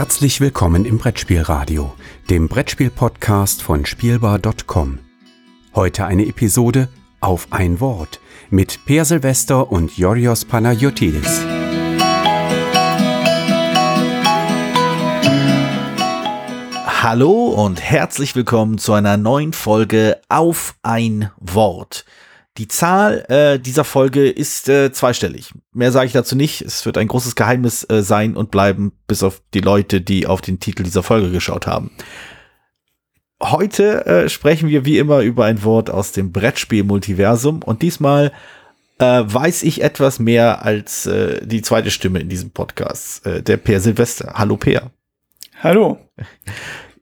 Herzlich willkommen im Brettspielradio, dem Brettspiel-Podcast von Spielbar.com. Heute eine Episode auf ein Wort mit Per Silvester und Yorios Panayotidis. Hallo und herzlich willkommen zu einer neuen Folge auf ein Wort. Die Zahl äh, dieser Folge ist äh, zweistellig. Mehr sage ich dazu nicht. Es wird ein großes Geheimnis äh, sein und bleiben, bis auf die Leute, die auf den Titel dieser Folge geschaut haben. Heute äh, sprechen wir wie immer über ein Wort aus dem Brettspiel-Multiversum und diesmal äh, weiß ich etwas mehr als äh, die zweite Stimme in diesem Podcast, äh, der Per Silvester. Hallo Per. Hallo.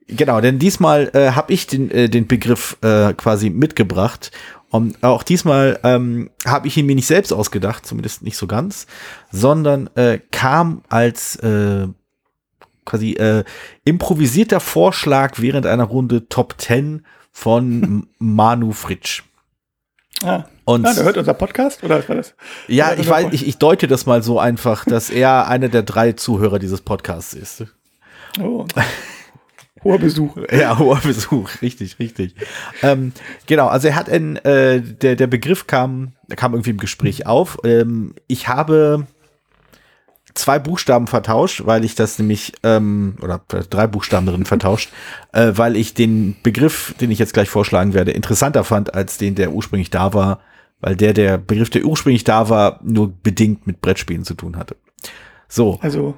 Genau, denn diesmal äh, habe ich den, äh, den Begriff äh, quasi mitgebracht. Und auch diesmal ähm, habe ich ihn mir nicht selbst ausgedacht, zumindest nicht so ganz, sondern äh, kam als äh, quasi äh, improvisierter Vorschlag während einer Runde Top 10 von Manu Fritsch. Ah. Und ah, der hört unser Podcast oder was war das? Ja, ich weiß, ich, ich deute das mal so einfach, dass er einer der drei Zuhörer dieses Podcasts ist. Oh. Hoher Besuch. Ja, hoher Besuch, richtig, richtig. Ähm, genau, also er hat ein, äh, der, der Begriff kam, kam irgendwie im Gespräch auf. Ähm, ich habe zwei Buchstaben vertauscht, weil ich das nämlich, ähm, oder drei Buchstaben drin vertauscht, äh, weil ich den Begriff, den ich jetzt gleich vorschlagen werde, interessanter fand als den, der ursprünglich da war, weil der, der Begriff, der ursprünglich da war, nur bedingt mit Brettspielen zu tun hatte. So. Also,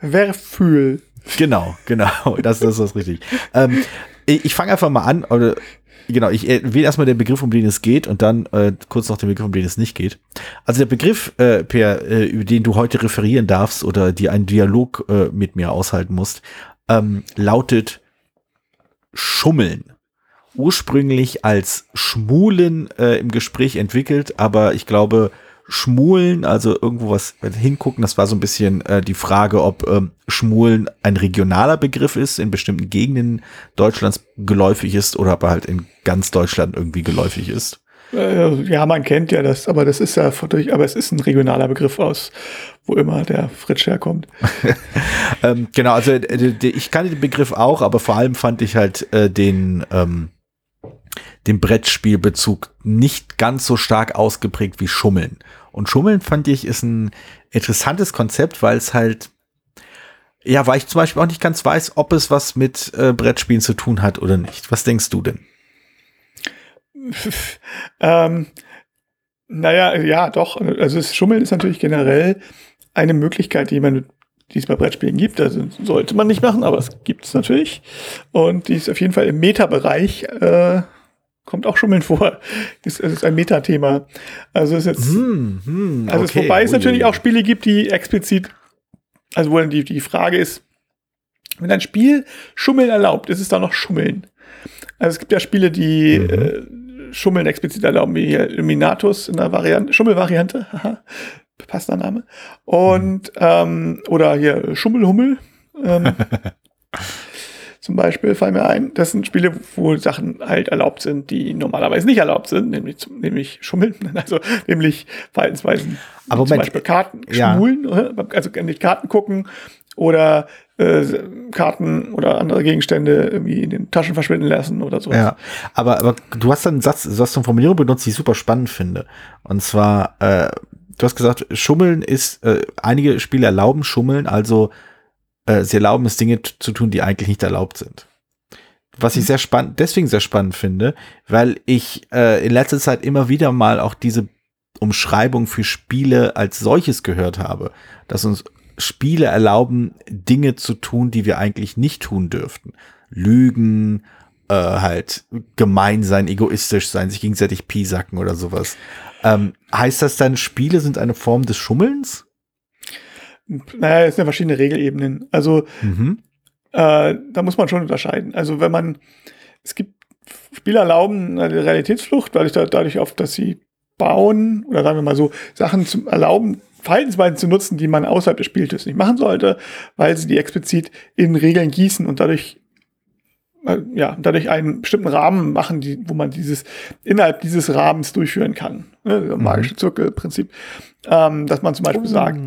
Werfühl. Genau, genau, das, das ist richtig. ähm, ich ich fange einfach mal an, oder genau, ich wähle erstmal den Begriff, um den es geht und dann äh, kurz noch den Begriff, um den es nicht geht. Also der Begriff, äh, per, äh, über den du heute referieren darfst oder die einen Dialog äh, mit mir aushalten musst, ähm, lautet Schummeln. Ursprünglich als Schmulen äh, im Gespräch entwickelt, aber ich glaube, Schmulen, also irgendwo was hingucken. Das war so ein bisschen äh, die Frage, ob ähm, Schmulen ein regionaler Begriff ist, in bestimmten Gegenden Deutschlands geläufig ist oder ob er halt in ganz Deutschland irgendwie geläufig ist. Äh, ja, man kennt ja das, aber das ist ja durch, aber es ist ein regionaler Begriff aus, wo immer der Fritsch herkommt. ähm, genau, also äh, ich kannte den Begriff auch, aber vor allem fand ich halt äh, den ähm, den Brettspielbezug nicht ganz so stark ausgeprägt wie Schummeln. Und Schummeln fand ich ist ein interessantes Konzept, weil es halt, ja, weil ich zum Beispiel auch nicht ganz weiß, ob es was mit äh, Brettspielen zu tun hat oder nicht. Was denkst du denn? ähm, naja, ja, doch. Also das Schummeln ist natürlich generell eine Möglichkeit, die man die es bei Brettspielen gibt. Also sollte man nicht machen, aber es gibt es natürlich. Und die ist auf jeden Fall im Meta-Bereich äh, kommt auch Schummeln vor. Ist, ist ein Metathema. Also es ist jetzt, hm, hm, also okay. es, wobei es natürlich auch Spiele gibt, die explizit, also wo dann die, die Frage ist, wenn ein Spiel Schummeln erlaubt, ist es da noch Schummeln? Also es gibt ja Spiele, die mhm. äh, Schummeln explizit erlauben, wie Illuminatus in der Variante, Schummelvariante, haha, passt der Name. Und, mhm. ähm, oder hier Schummelhummel. Ähm, zum Beispiel fallen mir ein. Das sind Spiele, wo Sachen halt erlaubt sind, die normalerweise nicht erlaubt sind, nämlich, nämlich Schummeln, also nämlich Verhaltensweisen, Aber zum Beispiel Karten ja. schmulen, also nicht Karten gucken oder äh, Karten oder andere Gegenstände irgendwie in den Taschen verschwinden lassen oder so. Ja, aber, aber du hast dann einen Satz, du hast eine Formulierung benutzt, die ich super spannend finde. Und zwar, äh, du hast gesagt, Schummeln ist, äh, einige Spiele erlauben Schummeln, also äh, sie erlauben es, Dinge zu tun, die eigentlich nicht erlaubt sind. Was ich mhm. sehr spannend, deswegen sehr spannend finde, weil ich äh, in letzter Zeit immer wieder mal auch diese Umschreibung für Spiele als solches gehört habe, dass uns Spiele erlauben, Dinge zu tun, die wir eigentlich nicht tun dürften. Lügen, äh, halt gemein sein, egoistisch sein, sich gegenseitig piesacken oder sowas. Ähm, heißt das dann, Spiele sind eine Form des Schummelns? Naja, es sind ja verschiedene Regelebenen. Also mhm. äh, da muss man schon unterscheiden. Also wenn man, es gibt Spiele erlauben eine Realitätsflucht, weil ich da, dadurch auf, dass sie bauen oder sagen wir mal so Sachen zu erlauben, Verhaltensweisen zu nutzen, die man außerhalb des Spieltischs nicht machen sollte, weil sie die explizit in Regeln gießen und dadurch äh, ja, dadurch einen bestimmten Rahmen machen, die, wo man dieses innerhalb dieses Rahmens durchführen kann. Ne, magische Zirkelprinzip. Ähm, dass man zum Beispiel oh. sagt,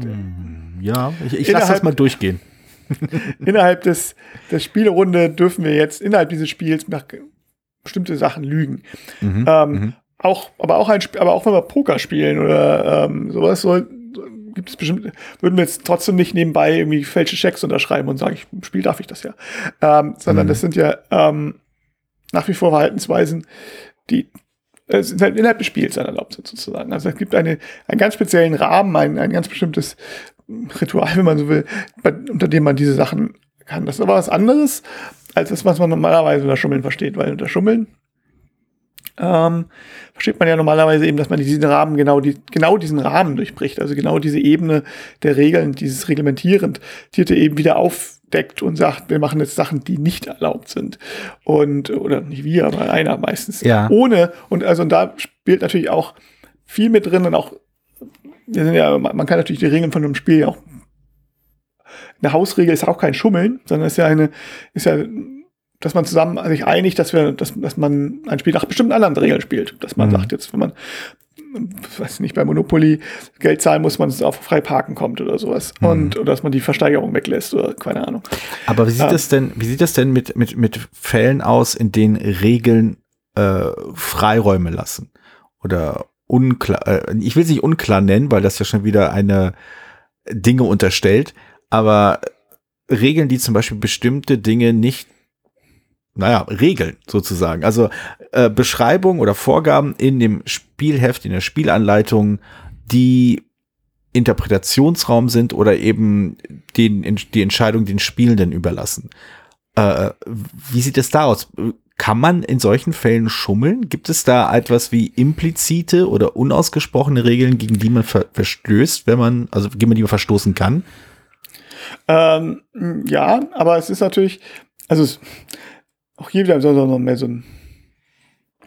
ja, ich, ich lasse das mal durchgehen. innerhalb des, der Spielrunde dürfen wir jetzt innerhalb dieses Spiels nach bestimmte Sachen lügen. Mhm. Ähm, mhm. Auch, aber auch ein, aber auch wenn wir Poker spielen oder ähm, sowas, soll, gibt es bestimmt, würden wir jetzt trotzdem nicht nebenbei irgendwie falsche Schecks unterschreiben und sagen, ich im Spiel darf ich das ja. Ähm, sondern Mhm. das sind ja ähm, nach wie vor Verhaltensweisen, die äh, sind halt innerhalb des Spiels dann erlaubt sind, sozusagen. Also es gibt eine, einen ganz speziellen Rahmen, ein, ein ganz bestimmtes Ritual, wenn man so will, bei, unter dem man diese Sachen kann. Das ist aber was anderes, als das, was man normalerweise unter Schummeln versteht, weil unter Schummeln ähm, versteht man ja normalerweise eben, dass man diesen Rahmen genau, die, genau diesen Rahmen durchbricht, also genau diese Ebene der Regeln, dieses Reglementierend, Tierte eben wieder aufdeckt und sagt, wir machen jetzt Sachen, die nicht erlaubt sind. Und, oder nicht wir, aber einer meistens. Ja. Ohne, und also und da spielt natürlich auch viel mit drin und auch, ja, man kann natürlich die Regeln von einem Spiel auch eine Hausregel ist auch kein Schummeln, sondern ist ja eine, ist ja, dass man zusammen sich einigt, dass wir, dass, dass man ein Spiel nach bestimmten anderen Regeln spielt. Dass man Mhm. sagt, jetzt, wenn man, weiß nicht, bei Monopoly Geld zahlen muss, man es auf frei parken kommt oder sowas. Mhm. Und, oder dass man die Versteigerung weglässt oder keine Ahnung. Aber wie sieht Ähm. das denn, wie sieht das denn mit, mit, mit Fällen aus, in denen Regeln äh, Freiräume lassen? Oder unklar, äh, ich will es nicht unklar nennen, weil das ja schon wieder eine Dinge unterstellt, aber Regeln, die zum Beispiel bestimmte Dinge nicht, naja, Regeln sozusagen. Also äh, Beschreibungen oder Vorgaben in dem Spielheft, in der Spielanleitung, die Interpretationsraum sind oder eben den, die Entscheidung den Spielenden überlassen. Äh, wie sieht es da aus? Kann man in solchen Fällen schummeln? Gibt es da etwas wie implizite oder unausgesprochene Regeln, gegen die man ver verstößt, wenn man, also gegen die man verstoßen kann? Ähm, ja, aber es ist natürlich, also es, auch hier wieder so mehr so ein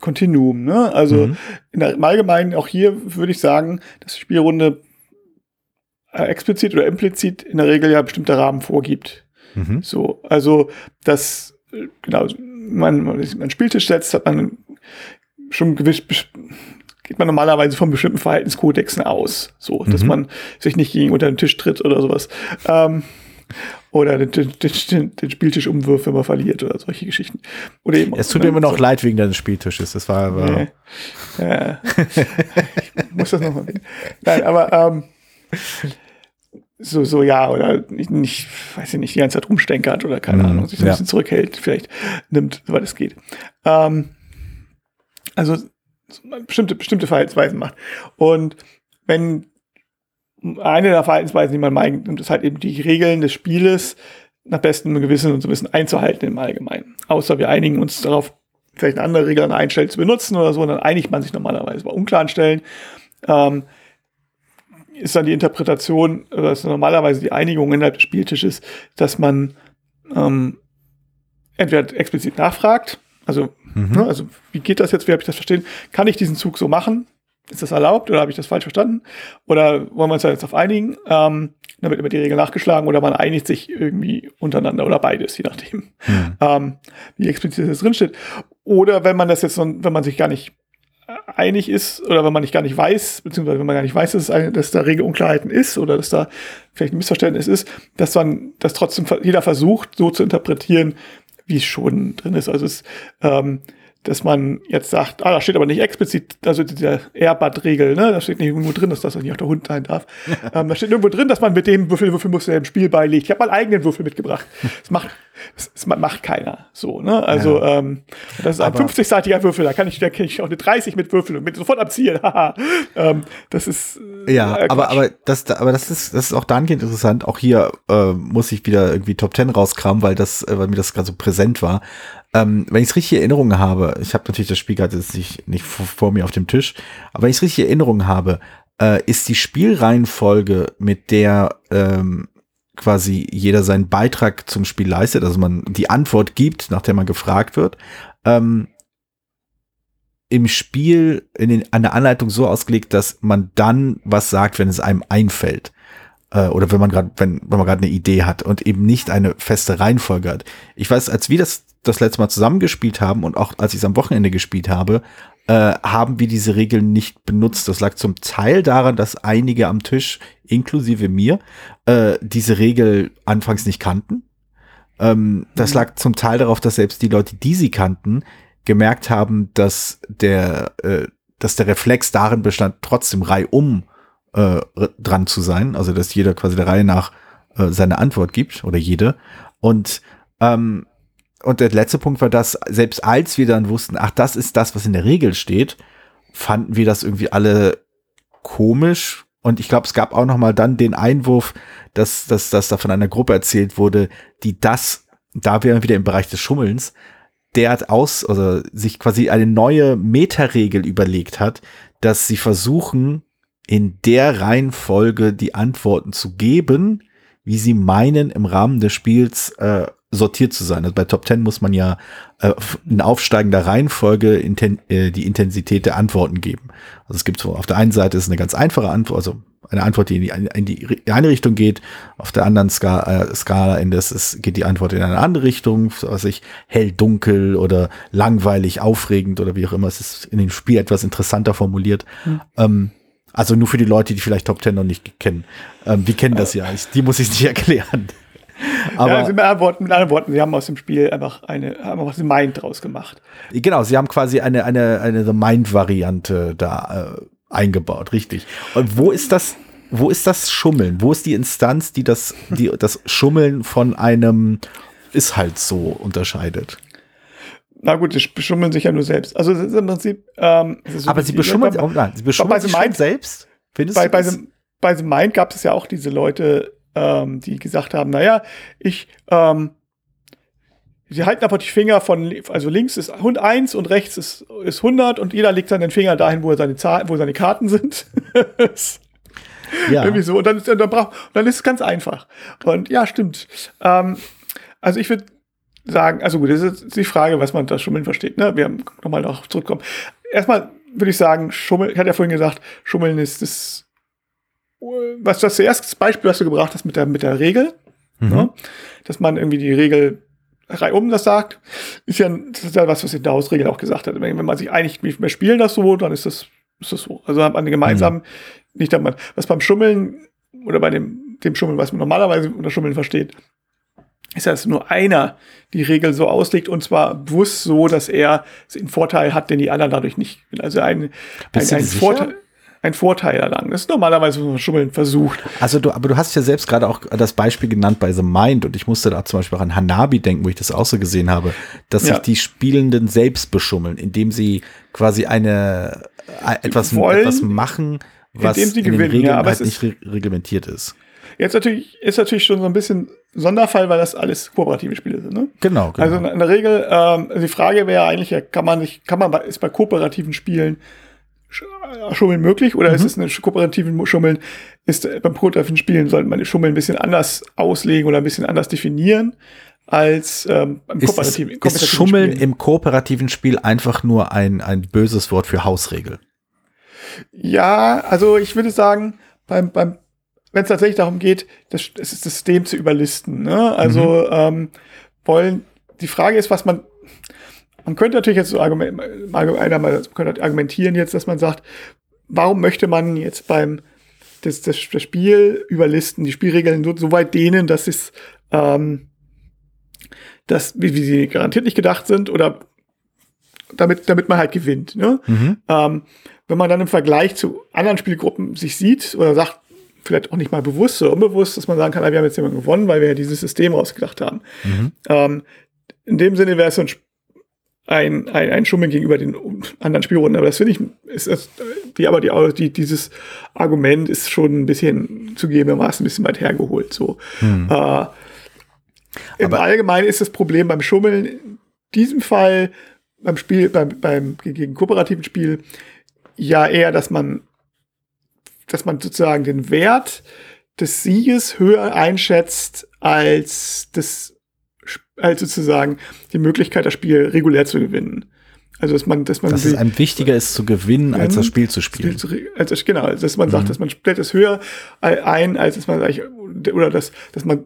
Kontinuum, ne? Also Mhm. in der, im Allgemeinen, auch hier würde ich sagen, dass die Spielrunde äh, explizit oder implizit in der Regel ja bestimmte Rahmen vorgibt. Mhm. So, also das, genau, man, man Spieltisch setzt, hat man schon gewiss, geht man normalerweise von bestimmten Verhaltenskodexen aus. So, dass Mhm. man sich nicht gegen unter den Tisch tritt oder sowas. Ähm, oder den, den, den, den Spieltisch umwirft, wenn man verliert oder solche Geschichten. Oder eben Es tut mir immer noch leid wegen deines Spieltisches. Das war aber. Nee. Ja. ich muss das nochmal. Nein, aber ähm, so, so ja, oder nicht, nicht, weiß ich nicht, die ganze Zeit rumstenkert oder keine Mhm, Ahnung, sich ein ja. bisschen zurückhält, vielleicht nimmt, soweit es geht. Ähm, also so bestimmte, bestimmte Verhaltensweisen macht. Und wenn eine der Verhaltensweisen, die man meint, nimmt, ist halt eben die Regeln des Spieles nach bestem Gewissen und so ein bisschen einzuhalten im Allgemeinen. Außer wir einigen uns darauf, vielleicht eine andere Regel an einer Stelle zu benutzen oder so, und dann einigt man sich normalerweise bei unklaren Stellen. Ähm, ist dann die Interpretation, oder ist normalerweise die Einigung innerhalb des Spieltisches, dass man ähm, entweder explizit nachfragt, also, Mhm. ne, also wie geht das jetzt, wie habe ich das verstehen? Kann ich diesen Zug so machen? Ist das erlaubt oder habe ich das falsch verstanden? Oder wollen wir uns da jetzt auf einigen? Ähm, dann wird immer die Regel nachgeschlagen oder man einigt sich irgendwie untereinander oder beides, je nachdem, Mhm. ähm, wie explizit das drinsteht. Oder wenn man das jetzt, so, wenn man sich gar nicht einig ist oder wenn man nicht gar nicht weiß, beziehungsweise wenn man gar nicht weiß, dass, es eine, dass da Regelunklarheiten ist oder dass da vielleicht ein Missverständnis ist, dass man das trotzdem jeder versucht, so zu interpretieren, wie es schon drin ist. Also es, ähm, dass man jetzt sagt, ah, da steht aber nicht explizit, also diese Airbud-Regel, ne, da steht nicht irgendwo drin, dass das nicht auch der Hund sein darf. ähm, da steht irgendwo drin, dass man mit dem Würfel, Würfel muss der im Spiel beilegt. Ich habe meinen eigenen Würfel mitgebracht. Das macht, das, das macht keiner so, ne? Also, ähm, das ist ein Aber- 50-seitiger Würfel, da kann ich, da kann ich auch eine 30 mit Würfeln und mit sofort abziehen. Ähm, das ist äh, Ja, äh, aber, aber das, aber das ist, das ist auch dahingehend interessant. Auch hier äh, muss ich wieder irgendwie Top 10 rauskramen, weil das, äh, weil mir das gerade so präsent war. Ähm, wenn ich es richtig in Erinnerung habe, ich habe natürlich das Spiel gerade jetzt nicht, nicht vor, vor mir auf dem Tisch, aber wenn ich es richtig in Erinnerung habe, äh, ist die Spielreihenfolge, mit der ähm, quasi jeder seinen Beitrag zum Spiel leistet, also man die Antwort gibt, nach der man gefragt wird, ähm, im Spiel in den, an der Anleitung so ausgelegt, dass man dann was sagt, wenn es einem einfällt. Äh, oder wenn man gerade, wenn, wenn man gerade eine Idee hat und eben nicht eine feste Reihenfolge hat. Ich weiß, als wir das das letzte Mal zusammengespielt haben und auch als ich es am Wochenende gespielt habe, äh, haben wir diese Regeln nicht benutzt. Das lag zum Teil daran, dass einige am Tisch, inklusive mir, äh, diese Regel anfangs nicht kannten. Ähm, das mhm. lag zum Teil darauf, dass selbst die Leute, die sie kannten, gemerkt haben, dass der, äh, dass der Reflex darin bestand, trotzdem reihum äh, dran zu sein. Also dass jeder quasi der Reihe nach äh, seine Antwort gibt oder jede. Und ähm, und der letzte Punkt war, dass selbst als wir dann wussten, ach, das ist das, was in der Regel steht, fanden wir das irgendwie alle komisch. Und ich glaube, es gab auch noch mal dann den Einwurf, dass, dass, dass da von einer Gruppe erzählt wurde, die das, da wären wir wieder im Bereich des Schummelns, der hat aus, also sich quasi eine neue Metaregel überlegt hat, dass sie versuchen, in der Reihenfolge die Antworten zu geben, wie sie meinen, im Rahmen des Spiels äh, sortiert zu sein. Also bei Top 10 muss man ja äh, in aufsteigender Reihenfolge inten äh, die Intensität der Antworten geben. Also es gibt so, auf der einen Seite ist eine ganz einfache Antwort, also eine Antwort, die in die, in die eine Richtung geht, auf der anderen Skala, äh, Skala in das ist, geht die Antwort in eine andere Richtung, was ich hell, dunkel oder langweilig, aufregend oder wie auch immer. Es ist in dem Spiel etwas interessanter formuliert. Mhm. Ähm, also nur für die Leute, die vielleicht Top 10 noch nicht kennen. Ähm, die kennen das ja. Ich, die muss ich nicht erklären. Aber ja, also mit, anderen Worten, mit anderen Worten, sie haben aus dem Spiel einfach eine, haben einfach The Mind draus gemacht. Genau, sie haben quasi eine, eine, eine The Mind-Variante da äh, eingebaut, richtig. Und wo ist das, wo ist das Schummeln? Wo ist die Instanz, die das, die das Schummeln von einem ist halt so unterscheidet? Na gut, sie beschummeln sich ja nur selbst. Also im Prinzip. Ähm, so Aber sie beschummeln auch, nein, sie beschummeln sich Mind, selbst. Findest bei, bei, The, bei The Mind gab es ja auch diese Leute, ähm, die gesagt haben, naja, ich, ähm, sie halten einfach die Finger von, also links ist Hund 1 und rechts ist, ist 100 und jeder legt dann den Finger dahin, wo, er seine, Zahlen, wo seine Karten sind. ja. Irgendwie so. Und dann, ist, dann, brauch, dann ist es ganz einfach. Und ja, stimmt. Ähm, also ich würde sagen, also gut, das ist die Frage, was man unter Schummeln versteht. Ne? Wir haben nochmal noch zurückkommen. Erstmal würde ich sagen, Schummeln, ich hatte ja vorhin gesagt, Schummeln ist das was das erste Beispiel, was du gebracht hast mit der, mit der Regel, mhm. ne? dass man irgendwie die Regel reihum das sagt, ist ja, das ist ja was, was die Daus-Regel auch gesagt hat. Wenn, man sich einigt, wir spielen das so, dann ist das, ist das so. Also hat man gemeinsam, mhm. nicht, dass man, was beim Schummeln oder bei dem, dem Schummeln, was man normalerweise unter Schummeln versteht, ist, dass nur einer die Regel so auslegt und zwar bewusst so, dass er einen Vorteil hat, den die anderen dadurch nicht. Also ein, ein, ein Vorteil ein Vorteil erlangen. Das ist normalerweise, was man Schummeln versucht. Also du, aber du hast ja selbst gerade auch das Beispiel genannt bei The Mind und ich musste da zum Beispiel auch an Hanabi denken, wo ich das auch so gesehen habe, dass ja. sich die Spielenden selbst beschummeln, indem sie quasi eine äh, etwas, etwas machen, was in den Regeln ja, halt nicht re reglementiert ist. Jetzt natürlich ist natürlich schon so ein bisschen Sonderfall, weil das alles kooperative Spiele sind. Ne? Genau, genau. Also in der Regel, ähm, die Frage wäre eigentlich, kann man nicht, kann man ist bei kooperativen Spielen Schummeln möglich oder mhm. ist es eine kooperativen Schummeln? Ist äh, beim kooperativen Spielen sollte man die Schummeln ein bisschen anders auslegen oder ein bisschen anders definieren als ähm, beim ist kooperativen, es, kooperativen ist Schummeln Spielen. im kooperativen Spiel einfach nur ein, ein böses Wort für Hausregel? Ja, also ich würde sagen, beim, beim wenn es tatsächlich darum geht, das, das System zu überlisten. Ne? Also mhm. ähm, wollen die Frage ist, was man man könnte natürlich jetzt so argument, argumentieren jetzt, dass man sagt, warum möchte man jetzt beim das, das, das Spiel überlisten, die Spielregeln so, so weit dehnen, dass es ähm, dass, wie, wie sie garantiert nicht gedacht sind oder damit, damit man halt gewinnt. Ne? Mhm. Ähm, wenn man dann im Vergleich zu anderen Spielgruppen sich sieht oder sagt, vielleicht auch nicht mal bewusst oder unbewusst, dass man sagen kann, ah, wir haben jetzt jemanden gewonnen, weil wir ja dieses System rausgedacht haben. Mhm. Ähm, in dem Sinne wäre es so ein ein, ein, ein Schummeln gegenüber den anderen Spielrunden. Aber das finde ich, ist, ist die, aber die, die, dieses Argument ist schon ein bisschen zugegebenermaßen ein bisschen weit hergeholt. So. Hm. Äh, Im Allgemeinen ist das Problem beim Schummeln in diesem Fall beim Spiel, beim, beim gegen kooperativen Spiel ja eher, dass man, dass man sozusagen den Wert des Sieges höher einschätzt als das als sozusagen die Möglichkeit, das Spiel regulär zu gewinnen. Also dass man, dass man dass es einem wichtiger ist zu gewinnen, als das Spiel zu spielen. Als, genau, also dass man mhm. sagt, dass man stellt es höher ein, als dass man oder dass, dass man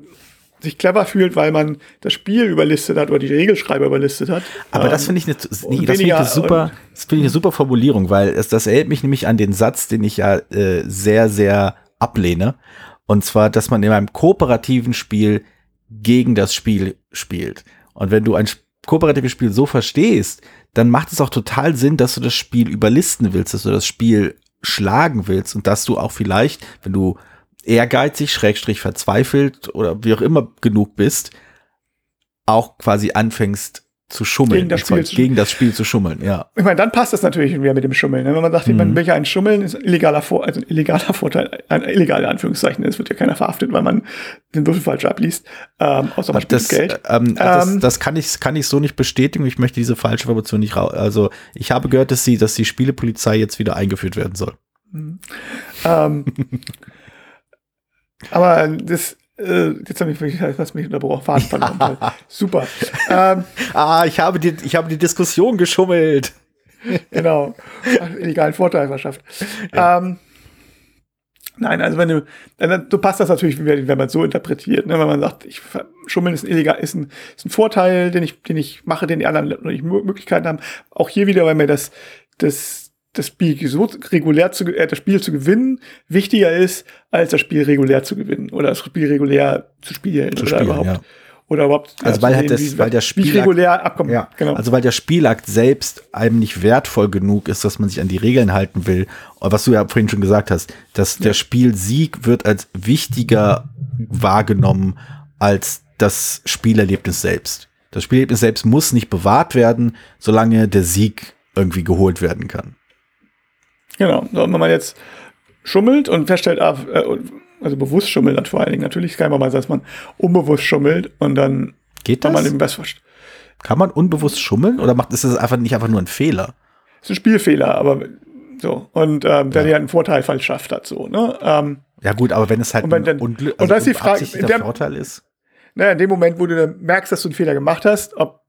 sich clever fühlt, weil man das Spiel überlistet hat oder die Regelschreiber überlistet hat. Aber ähm, das finde ich eine, nee, das find ich eine super, das finde ich eine super Formulierung, weil es, das erinnert mich nämlich an den Satz, den ich ja äh, sehr, sehr ablehne. Und zwar, dass man in einem kooperativen Spiel gegen das Spiel spielt. Und wenn du ein kooperatives Spiel so verstehst, dann macht es auch total Sinn, dass du das Spiel überlisten willst, dass du das Spiel schlagen willst und dass du auch vielleicht, wenn du ehrgeizig, schrägstrich verzweifelt oder wie auch immer genug bist, auch quasi anfängst zu schummeln. Gegen das, Spiel zu, gegen das Spiel zu schummeln, ja. Ich meine, dann passt das natürlich wieder mit dem Schummeln. Ne? Wenn man sagt, mhm. man welcher ein Schummeln ist ein illegaler, Vor also ein illegaler Vorteil, ein illegaler Anführungszeichen, es wird ja keiner verhaftet, weil man den Würfel falsch abliest, ähm, außer man das, Geld. Ähm, das, ähm, das, kann ich, kann ich so nicht bestätigen. Ich möchte diese falsche Information nicht raus. Also ich habe gehört, dass sie, dass die Spielepolizei jetzt wieder eingeführt werden soll. Mhm. ähm, aber das, äh, jetzt habe ich mich, hast mich unterbrochen, Faden verloren. Super. Ähm, ah, ich habe, die, ich habe die Diskussion geschummelt. genau. illegalen Vorteil verschafft. Ja. Ähm, nein, also wenn du, dann, du passt das natürlich, wenn man es so interpretiert, ne? wenn man sagt, ich, Schummeln ist ein, illegal, ist ein, ist ein Vorteil, den ich, den ich mache, den die anderen nicht Möglichkeiten haben. Auch hier wieder, weil mir das, das das Spiel so regulär zu, äh, das Spiel zu gewinnen wichtiger ist, als das Spiel regulär zu gewinnen oder das Spiel regulär zu spielen zu oder spielen, überhaupt. Ja. Oder überhaupt also weil, halt das, wie, weil der Spielakt, regulär abkommen. Ja, genau. Also weil der Spielakt selbst einem nicht wertvoll genug ist, dass man sich an die Regeln halten will. Was du ja vorhin schon gesagt hast, dass ja. der Spielsieg wird als wichtiger wahrgenommen als das Spielerlebnis selbst. Das Spielerlebnis selbst muss nicht bewahrt werden, solange der Sieg irgendwie geholt werden kann. Genau. So, wenn man jetzt schummelt und feststellt, ah, äh, also bewusst schummelt dann vor allen Dingen. Natürlich kann man mal sagen, dass man unbewusst schummelt und dann geht das? man den Best Kann man unbewusst schummeln oder macht ist das einfach nicht einfach nur ein Fehler? Das ist ein Spielfehler, aber so und ähm, der ja. einen Vorteil falsch schafft hat so. Ne? Ähm, ja gut, aber wenn es halt und wenn dann, also und das ist die Frage, der Vorteil ist. Naja, in dem Moment, wo du merkst, dass du einen Fehler gemacht hast, ob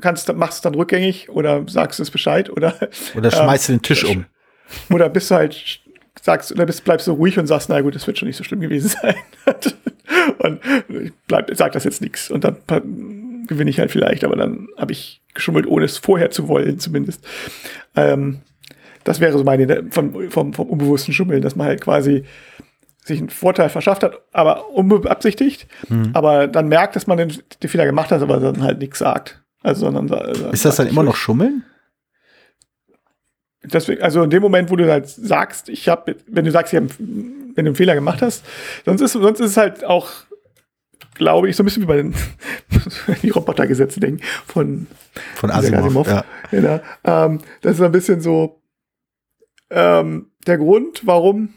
kannst, machst du es dann rückgängig oder sagst du es Bescheid oder oder schmeißt du den Tisch um. Oder bist du halt, sagst, oder bist, bleibst du ruhig und sagst, na gut, das wird schon nicht so schlimm gewesen sein. und ich bleib, sag das jetzt nichts. Und dann gewinne ich halt vielleicht, aber dann habe ich geschummelt, ohne es vorher zu wollen, zumindest. Ähm, das wäre so meine vom, vom, vom unbewussten Schummeln, dass man halt quasi sich einen Vorteil verschafft hat, aber unbeabsichtigt, mhm. aber dann merkt, dass man den, den, Fehler gemacht hat, aber dann halt nichts sagt. Also, sondern, also, ist das dann immer noch Schummeln? Deswegen, also in dem Moment, wo du halt sagst, ich habe, wenn du sagst, ich hab, wenn du einen Fehler gemacht hast, sonst ist, sonst ist es halt auch, glaube ich, so ein bisschen wie bei den die Robotergesetze denken von, von Asimov. Asimov. Ja. Genau. Ähm, das ist ein bisschen so ähm, der Grund, warum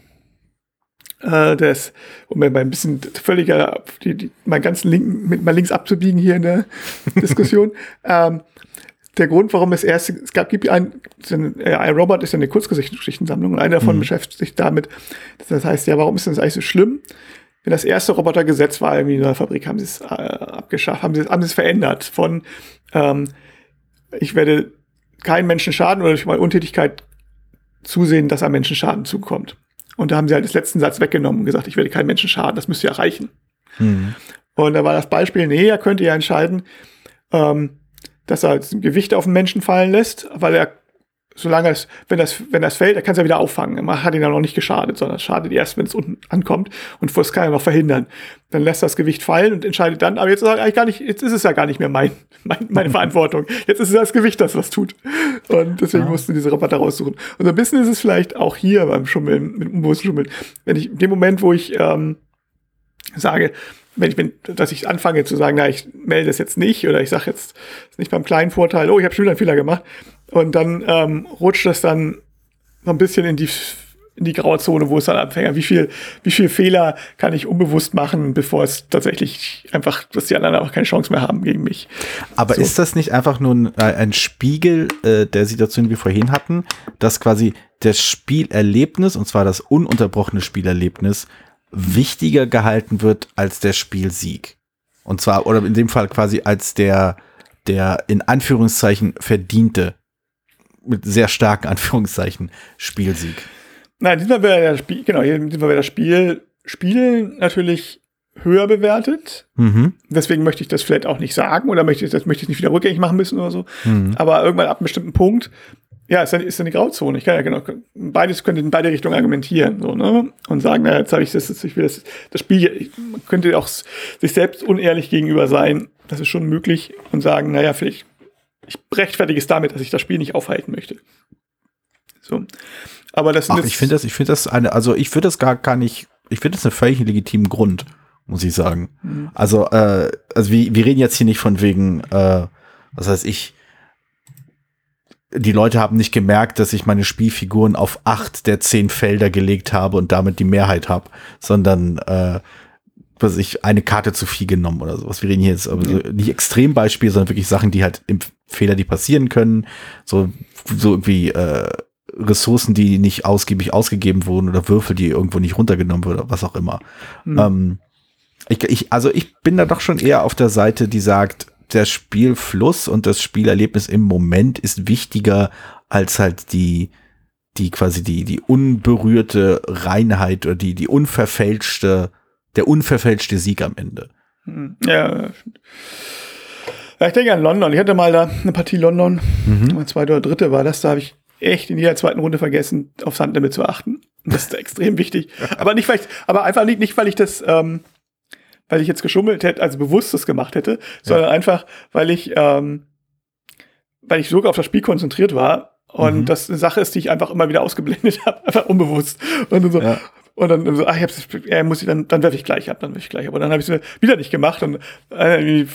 äh, das, um mir mal ein bisschen völliger, die, die, meinen ganzen Linken mit mal links abzubiegen hier in der Diskussion. ähm, der Grund, warum es erst, es gab, gibt ein, ein Robot ist ja eine Kurzgeschichtensammlung und einer davon mhm. beschäftigt sich damit. Das heißt, ja, warum ist das eigentlich so schlimm? Wenn das erste Robotergesetz war irgendwie in der Fabrik, haben sie es äh, abgeschafft, haben sie, haben sie es verändert von, ähm, ich werde keinen Menschen schaden oder durch meine Untätigkeit zusehen, dass einem Menschen Schaden zukommt. Und da haben sie halt das letzten Satz weggenommen und gesagt, ich werde keinen Menschen schaden, das müsst ihr erreichen. Mhm. Und da war das Beispiel, nee, er könnte ja entscheiden, ähm, dass er ein Gewicht auf den Menschen fallen lässt, weil er, solange es, wenn das, wenn das fällt, er kann es ja wieder auffangen. Man hat ihn ja noch nicht geschadet, sondern es schadet erst, wenn es unten ankommt und das kann er noch verhindern. Dann lässt er das Gewicht fallen und entscheidet dann, aber jetzt ist eigentlich gar nicht, jetzt ist es ja gar nicht mehr mein, mein meine Verantwortung. Jetzt ist es das Gewicht, das was tut. Und deswegen ja. mussten diese Roboter raussuchen. Und so ein bisschen ist es vielleicht auch hier beim Schummeln, mit unbewussten Schummeln. Wenn ich, in dem Moment, wo ich, ähm, sage, wenn ich bin, dass ich anfange zu sagen, na, ich melde es jetzt nicht oder ich sage jetzt nicht beim kleinen Vorteil, oh, ich habe schon wieder einen Fehler gemacht und dann ähm, rutscht das dann so ein bisschen in die in die graue Zone, wo es dann anfängt. Wie viel, wie viel Fehler kann ich unbewusst machen, bevor es tatsächlich einfach, dass die anderen einfach keine Chance mehr haben gegen mich. Aber so. ist das nicht einfach nur ein, äh, ein Spiegel äh, der Situation, die wir vorhin hatten, dass quasi das Spielerlebnis, und zwar das ununterbrochene Spielerlebnis, wichtiger gehalten wird als der Spielsieg. Und zwar, oder in dem Fall quasi als der, der in Anführungszeichen verdiente, mit sehr starken Anführungszeichen, Spielsieg. Nein, diesmal wäre das Spiel, genau, diesmal wäre das Spiel, Spielen natürlich höher bewertet. Mhm. Deswegen möchte ich das vielleicht auch nicht sagen oder möchte ich das möchte ich nicht wieder rückgängig machen müssen oder so. Mhm. Aber irgendwann ab einem bestimmten Punkt, ja, ist dann, ist die Grauzone. Ich kann ja genau, beides könnte in beide Richtungen argumentieren, so, ne? Und sagen, naja, jetzt habe ich das, ich will das, das Spiel, ich, man könnte auch sich selbst unehrlich gegenüber sein. Das ist schon möglich und sagen, naja, vielleicht, ich rechtfertige es damit, dass ich das Spiel nicht aufhalten möchte. So. Aber das Ach, ich finde das, ich finde das eine, also ich würde das gar, gar nicht, ich finde das einen völlig legitimen Grund, muss ich sagen. Mhm. Also, äh, also wir, wir reden jetzt hier nicht von wegen, äh, was heißt ich, die Leute haben nicht gemerkt, dass ich meine Spielfiguren auf acht der zehn Felder gelegt habe und damit die Mehrheit habe, sondern äh, was ich eine Karte zu viel genommen oder sowas. Wir reden hier jetzt aber so, nicht Extrembeispiele, sondern wirklich Sachen, die halt im Fehler, die passieren können, so so irgendwie äh, Ressourcen, die nicht ausgiebig ausgegeben wurden oder Würfel, die irgendwo nicht runtergenommen wurden oder was auch immer. Mhm. Ähm, ich, ich, also ich bin da doch schon eher auf der Seite, die sagt, der Spielfluss und das Spielerlebnis im Moment ist wichtiger als halt die, die quasi die, die unberührte Reinheit oder die, die unverfälschte, der unverfälschte Sieg am Ende. Hm, Ja, ich denke an London. Ich hatte mal da eine Partie London, Mhm. zweite oder dritte war das, da habe ich echt in jeder zweiten Runde vergessen, aufs Handlimit zu achten. Das ist extrem wichtig. Aber nicht, weil ich, aber einfach nicht, nicht weil ich das, ähm, weil ich jetzt geschummelt hätte, also bewusst das gemacht hätte, sondern einfach, weil ich, ähm, weil ich sogar auf das Spiel konzentriert war und Mhm. das eine Sache ist, die ich einfach immer wieder ausgeblendet habe, einfach unbewusst. Und dann so, Ja. und dann so, ach, ich hab's, ja, muss ich dann, dann werfe ich gleich ab, dann werfe ich gleich ab. Und dann habe ich es wieder nicht gemacht und äh, die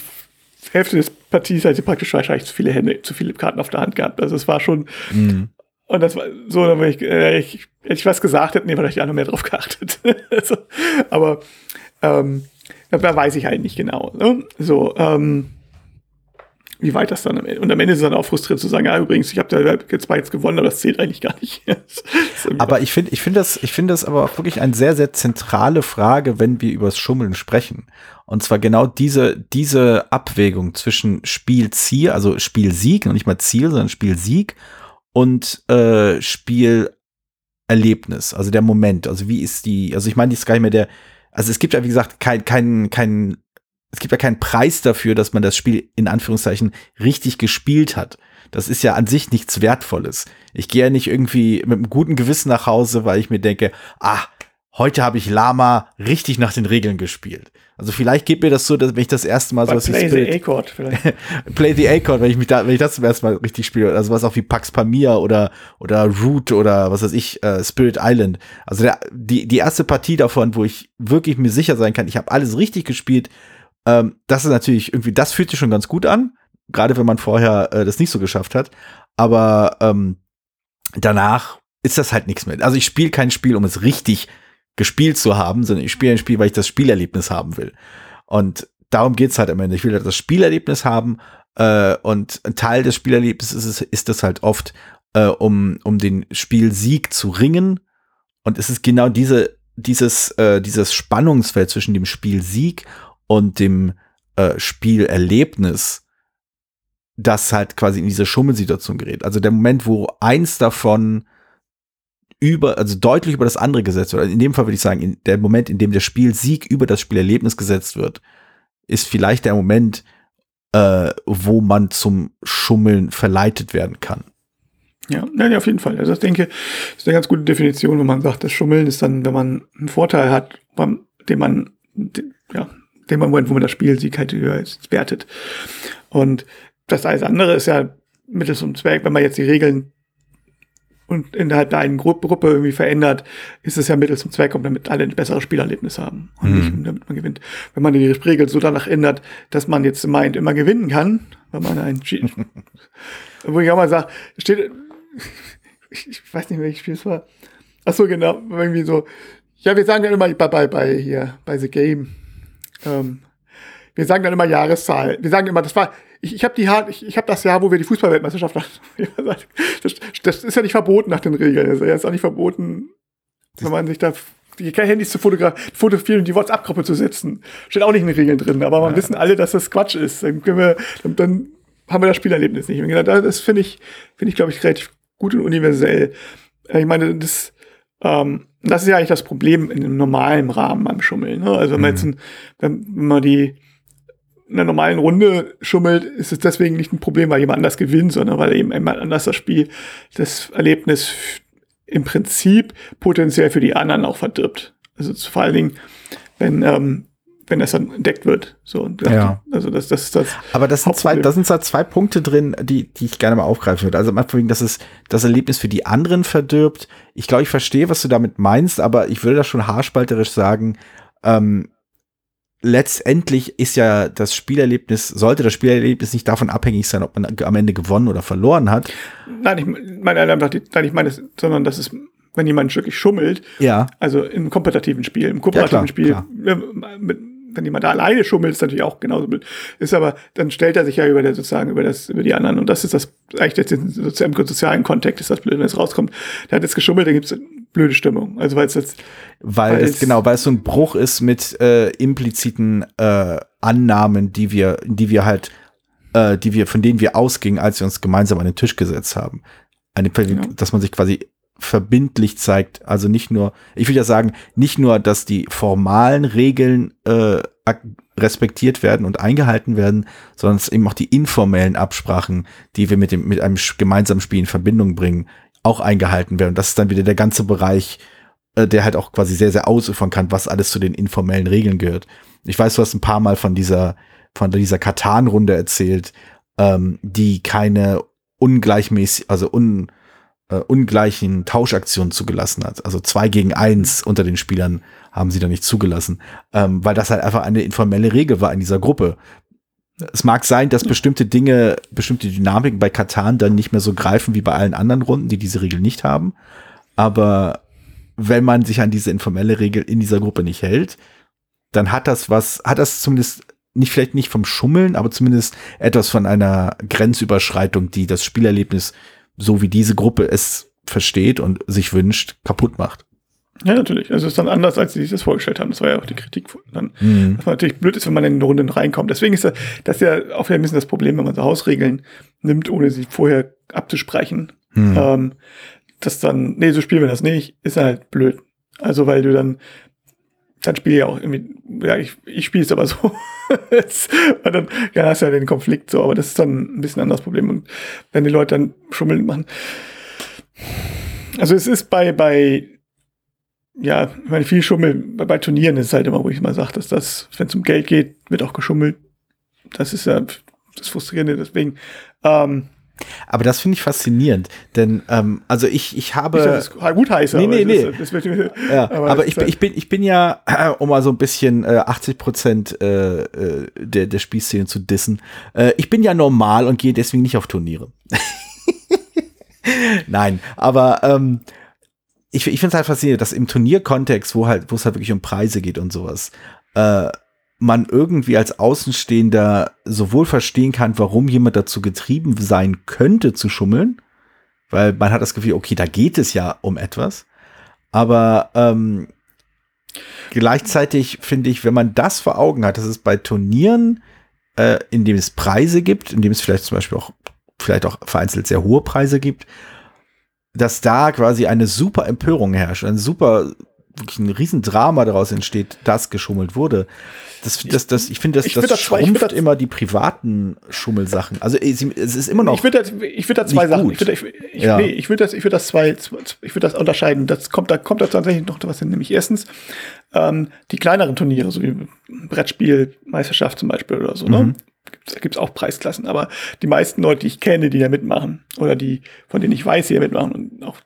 Hälfte des Parties hatte ich praktisch wahrscheinlich zu viele Hände, zu viele Karten auf der Hand gehabt. Also es war schon, Mhm. und das war so, dann ich, äh, ich, hätte ich was gesagt hätte, nee, vielleicht ich auch noch mehr drauf geachtet. also, aber ähm, da weiß ich halt nicht genau. Ne? So, ähm, wie weit das dann am Ende. Und am Ende ist es dann auch frustrierend zu sagen, ja, übrigens, ich habe da jetzt zwar jetzt gewonnen, aber das zählt eigentlich gar nicht. Aber ich finde, ich finde das, ich finde das aber auch wirklich eine sehr, sehr zentrale Frage, wenn wir übers Schummeln sprechen. Und zwar genau diese, diese Abwägung zwischen Spielziel, also Spielsieg, noch nicht mal Ziel, sondern Spielsieg und äh, Spielerlebnis, also der Moment. Also wie ist die, also ich meine, die ist gar nicht mehr der, also es gibt ja, wie gesagt, kein, kein, kein, es gibt ja keinen Preis dafür, dass man das Spiel in Anführungszeichen richtig gespielt hat. Das ist ja an sich nichts Wertvolles. Ich gehe ja nicht irgendwie mit einem guten Gewissen nach Hause, weil ich mir denke, ah, heute habe ich Lama richtig nach den Regeln gespielt. Also vielleicht geht mir das so, dass wenn ich das erste Mal bei sowas Play the A-Chord vielleicht. Play the Acorn, wenn ich mich da, wenn ich das zum ersten Mal richtig spiele, also was auch wie Pax Pamir oder oder Root oder was weiß ich, äh, Spirit Island. Also der, die die erste Partie davon, wo ich wirklich mir sicher sein kann, ich habe alles richtig gespielt. Ähm, das ist natürlich irgendwie, das fühlt sich schon ganz gut an, gerade wenn man vorher äh, das nicht so geschafft hat. Aber ähm, danach ist das halt nichts mehr. Also ich spiele kein Spiel, um es richtig gespielt zu haben, sondern ich spiele ein Spiel, weil ich das Spielerlebnis haben will. Und darum geht's halt am Ende. Ich will halt das Spielerlebnis haben äh, und ein Teil des Spielerlebnisses ist, ist es halt oft, äh, um, um den Spielsieg zu ringen. Und es ist genau diese, dieses, äh, dieses Spannungsfeld zwischen dem Spielsieg und dem äh, Spielerlebnis, das halt quasi in diese Schummelsituation gerät. Also der Moment, wo eins davon über, also deutlich über das andere gesetzt wird. Also in dem Fall würde ich sagen, in der Moment, in dem der Spielsieg über das Spielerlebnis gesetzt wird, ist vielleicht der Moment, äh, wo man zum Schummeln verleitet werden kann. Ja, nein, auf jeden Fall. Also ich denke, das ist eine ganz gute Definition, wo man sagt, das Schummeln ist dann, wenn man einen Vorteil hat, beim- den man, den, ja, den Moment, wo man das Spielsieg halt höher wertet. Und das alles andere ist ja mittels zum Zweck, wenn man jetzt die Regeln und innerhalb der einen Gru Gruppe irgendwie verändert, ist es ja mittels zum Zweck, um damit alle ein besseres Spielerlebnis haben und Mhm. nicht um damit man gewinnt. Wenn man die Regeln so danach ändert, dass man jetzt meint, immer gewinnen kann, wenn man ein Cheat, wo ich auch mal sage, steht, ich, ich weiß nicht, welches Spiel es war. Ach so, genau, irgendwie so. Ja, wir sagen dann immer bei, bei, bei hier, bei The Game. Ähm, wir sagen dann immer Jahreszahl. Wir sagen immer, das war, ich, ich habe die ich, ich habe das Jahr, wo wir die Fußballweltmeisterschaft hatten. Das, das ist ja nicht verboten nach den Regeln. Das ist ja jetzt auch nicht verboten, wenn man sich da die Handys zu fotografieren, fotografieren und die WhatsApp-Gruppe zu setzen. Steht auch nicht in den Regeln drin, aber man wissen alle, dass das Quatsch ist. Dann können wir, dann, dann haben wir das Spielerlebnis nicht. Genau, Das finde ich, finde ich, glaube ich, relativ gut und universell. Äh, Ich meine, das, Ähm, das ist ja eigentlich das Problem in einem normalen Rahmen beim Schummeln. Ne? Also wenn man jetzt ein, wenn, man die einer normalen Runde schummelt, ist es deswegen nicht ein Problem, weil jemand anders gewinnt, sondern weil eben jemand anders das Spiel, das Erlebnis im Prinzip potenziell für die anderen auch verdirbt. Also vor allen Dingen, wenn, ähm, wenn das dann entdeckt wird. So, Ja. Also das, das das. Aber das sind zwei, da sind da zwei Punkte drin, die, die ich gerne mal aufgreifen würde. Also Anfang, dass es das Erlebnis für die anderen verdirbt. Ich glaube, ich verstehe, was du damit meinst, aber ich würde da schon haarspalterisch sagen, ähm, letztendlich ist ja das Spielerlebnis, sollte das Spielerlebnis nicht davon abhängig sein, ob man am Ende gewonnen oder verloren hat. Nein, ich meine einfach, nein, ich meine, es- sondern das ist, wenn jemand wirklich schummelt, Ja. also im kompetitiven Spiel, im Ja, kooperativen klar, Spiel, klar. äh, mit, wenn jemand da alleine schummelt, ist natürlich auch genauso blöd. Ist aber, dann stellt er sich ja über der, sozusagen über das, über die anderen. Und das ist das, eigentlich jetzt im sozialen, im sozialen Kontext ist das blöd, wenn es rauskommt. Der hat jetzt geschummelt, dann gibt's blöde Stimmung. Also weil es jetzt, Weil, Weil es, genau, weil es so ein Bruch ist mit äh, impliziten äh, Annahmen, die wir, die wir halt, äh, die wir, von denen wir ausgingen, als wir uns gemeinsam an den Tisch gesetzt haben. Eine, dass man sich quasi verbindlich zeigt. Also nicht nur, ich will ja sagen, nicht nur, dass die formalen Regeln äh, respektiert werden und eingehalten werden, sondern es eben auch die informellen Absprachen, die wir mit dem mit einem gemeinsamen Spiel in Verbindung bringen, auch eingehalten werden. Und das ist dann wieder der ganze Bereich, äh, der halt auch quasi sehr, sehr ausufern kann, was alles zu den informellen Regeln gehört. Ich weiß, du hast ein paar Mal von dieser, von dieser Katan-Runde erzählt, ähm, die keine ungleichmäßig, also un, äh, ungleichen Tauschaktionen zugelassen hat. Also zwei gegen eins unter den Spielern haben sie da nicht zugelassen, ähm, weil das halt einfach eine informelle Regel war in dieser Gruppe. Es mag sein, dass bestimmte Dinge, bestimmte Dynamiken bei Katan dann nicht mehr so greifen wie bei allen anderen Runden, die diese Regel nicht haben. Aber wenn man sich an diese informelle Regel in dieser Gruppe nicht hält, dann hat das was, hat das zumindest nicht vielleicht nicht vom Schummeln, aber zumindest etwas von einer Grenzüberschreitung, die das Spielerlebnis, so wie diese Gruppe es versteht und sich wünscht, kaputt macht. Ja, natürlich. Also es ist dann anders, als sie sich das vorgestellt haben. Das war ja auch die Kritik dann. Mhm. Was natürlich blöd ist, wenn man in eine Runde reinkommt. Deswegen ist das, ja auch ein bisschen das Problem, wenn man so Hausregeln nimmt, ohne sie vorher abzusprechen. Mhm. Ähm, das dann, nee, so spielen wir das nicht, ist halt blöd. Also, weil du dann, dann spiele ich auch irgendwie, ja, ich, ich spiele es aber so. Und dann ja, hast du ja den Konflikt so, aber das ist dann ein bisschen ein anderes Problem. Und wenn die Leute dann Schummeln machen. Also es ist bei, bei, ja, ich meine, viel Schummel, bei, bei Turnieren ist es halt immer, wo ich mal sage, dass das, wenn es um Geld geht, wird auch geschummelt. Das ist ja das Frustrierende, deswegen, ähm, Aber das finde ich faszinierend, denn ähm, also ich, ich habe nicht, dass es gut heiße, Nee, aber nee, nee. Ist, das wird, Ja, aber, es ich, halt- ich, bin, ich bin ja, äh, um mal so ein bisschen äh, 80 Prozent äh, äh, der, der Spielszene zu dissen, äh, ich bin ja normal und gehe deswegen nicht auf Turniere. Nein, aber ähm, ich, ich finde es halt faszinierend, dass im Turnierkontext, wo halt, wo es halt wirklich um Preise geht und sowas, äh, man irgendwie als Außenstehender sowohl verstehen kann, warum jemand dazu getrieben sein könnte zu schummeln, weil man hat das Gefühl, okay, da geht es ja um etwas. Aber ähm, gleichzeitig finde ich, wenn man das vor Augen hat, dass es bei Turnieren, äh, in dem es Preise gibt, in dem es vielleicht zum Beispiel auch vielleicht auch vereinzelt sehr hohe Preise gibt, dass da quasi eine super Empörung herrscht, ein super wirklich ein Riesendrama daraus entsteht, dass geschummelt wurde. Das, das, das, ich finde, das, ich das das schrumpft das- immer die privaten Schummelsachen. Also es es ist immer noch. ich würde ich würd da zwei Sachen. gut. Ich würde ich, ich, Ja. nee, ich würd das, ich würd das zwei, ich würde das unterscheiden. Das kommt, da kommt da tatsächlich noch was hin. Nämlich erstens ähm, die kleineren Turniere, so wie Brettspielmeisterschaft zum Beispiel oder so. Ne? Mhm. Da gibt es auch Preisklassen, aber die meisten Leute, die ich kenne, die da mitmachen oder die, von denen ich weiß, die da mitmachen und auch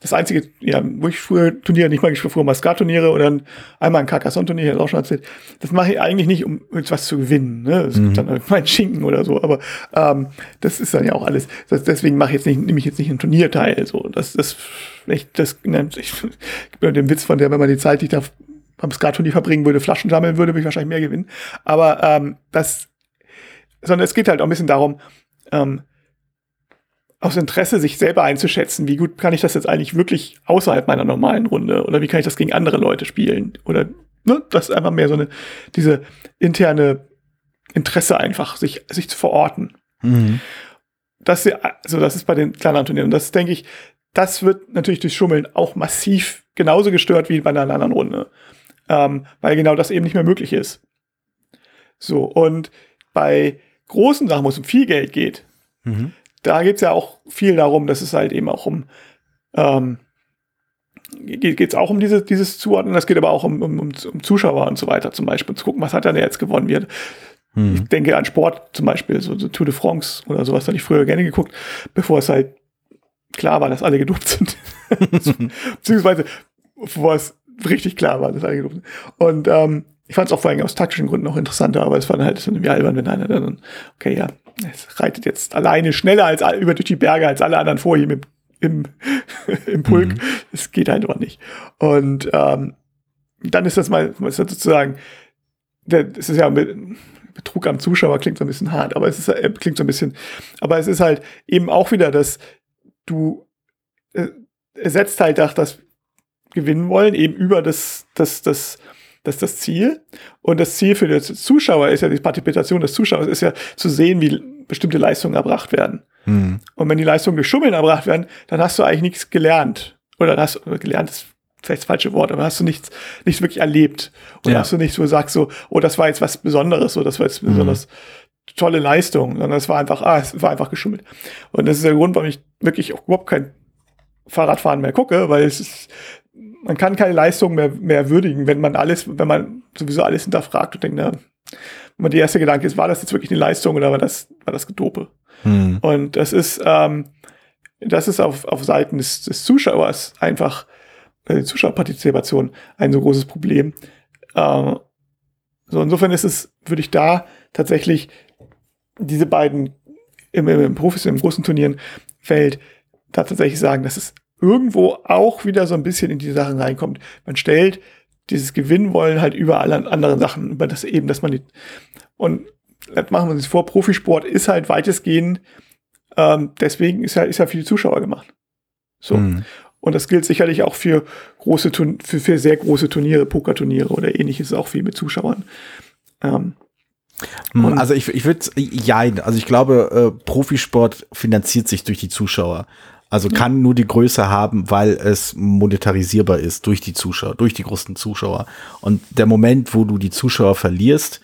das einzige, ja, wo ich früher Turniere nicht mal, ich war früher mal Skat-Turniere oder ein- einmal ein Carcassonne-Turnier, das auch schon erzählt. Das mache ich eigentlich nicht, um irgendwas zu gewinnen. Ne? Es gibt dann mein Schinken oder so, aber ähm, das ist dann ja auch alles. Das, deswegen mache ich jetzt nicht, nehme ich jetzt nicht ein Turnier teil. So, das, das, ich, das, ne, ich, ich mir den Witz von der, wenn man die Zeit, die ich da beim Skat-Turnier verbringen würde, Flaschen sammeln würde, würde ich wahrscheinlich mehr gewinnen. Aber ähm, das, sondern es geht halt auch ein bisschen darum, ähm, aus Interesse, sich selber einzuschätzen, wie gut kann ich das jetzt eigentlich wirklich außerhalb meiner normalen Runde oder wie kann ich das gegen andere Leute spielen oder ne, das ist einfach mehr so eine diese interne Interesse einfach, sich sich zu verorten. Mhm. Das, also das ist bei den kleineren Turnieren. Und das denke ich, das wird natürlich durch Schummeln auch massiv genauso gestört wie bei einer anderen Runde. Ähm, weil genau das eben nicht mehr möglich ist. So, und bei großen Sachen, wo es um viel Geld geht, mhm. da geht es ja auch viel darum, dass es halt eben auch um ähm, geht es auch um diese, dieses Zuordnen, das geht aber auch um, um, um Zuschauer und so weiter zum Beispiel, zu gucken, was hat er jetzt gewonnen wird. Hm. Ich denke an Sport zum Beispiel, so, so Tour de France oder sowas, da habe ich früher gerne geguckt, bevor es halt klar war, dass alle gedopt sind. Beziehungsweise, bevor es richtig klar war, dass alle gedopt sind. Und ähm, ich fand es auch vor allem aus taktischen Gründen auch interessanter, aber es war dann halt irgendwie albern, wenn einer dann, okay, ja, es reitet jetzt alleine schneller als über durch die Berge als alle anderen vor ihm im, im, im Pulk. Mhm. Es geht halt auch nicht. Und ähm, dann ist das mal, ist das sozusagen, es ist ja Betrug am Zuschauer klingt so ein bisschen hart, aber es ist, äh, klingt so ein bisschen, aber es ist halt eben auch wieder, dass du äh, ersetzt halt auch das gewinnen wollen, eben über das, das, das, das, das Ziel. Und das Ziel für den Zuschauer ist ja, die Partizipation des Zuschauers ist ja zu sehen, wie bestimmte Leistungen erbracht werden. Mhm. Und wenn die Leistungen durch Schummeln erbracht werden, dann hast du eigentlich nichts gelernt. Oder hast du gelernt, ist vielleicht das falsche Wort, aber hast du nichts, nichts wirklich erlebt. Und ja. hast du nicht so sagst so, oh, das war jetzt was Besonderes, so, das war jetzt mhm. besonders tolle Leistung, sondern es war einfach, ah, es war einfach geschummelt. Und das ist der Grund, warum ich wirklich auch überhaupt kein Fahrradfahren mehr gucke, weil es ist, man kann keine Leistung mehr, mehr würdigen, wenn man alles, wenn man sowieso alles hinterfragt und denkt, na, wenn man die erste Gedanke ist, war das jetzt wirklich eine Leistung oder war das, war das Gedope? Hm. Und das ist, ähm, das ist auf, auf Seiten des, des Zuschauers einfach, äh, Zuschauerpartizipation ein so großes Problem. Äh, so, insofern ist es, würde ich da tatsächlich diese beiden im, im, Profis, im großen Turnieren fällt, da tatsächlich sagen, dass es irgendwo auch wieder so ein bisschen in die Sachen reinkommt. Man stellt dieses Gewinnwollen halt über alle anderen Sachen, über das eben, dass man die, und das machen wir uns vor, Profisport ist halt weitestgehend, ähm, deswegen ist ja, ist ja für die Zuschauer gemacht. So. Mhm. Und das gilt sicherlich auch für große, für, für sehr große Turniere, Pokerturniere oder ähnliches, auch viel mit Zuschauern. Ähm, hm, also ich, ich würde, ja, also ich glaube, äh, Profisport finanziert sich durch die Zuschauer. Also kann nur die Größe haben, weil es monetarisierbar ist durch die Zuschauer, durch die großen Zuschauer. Und der Moment, wo du die Zuschauer verlierst,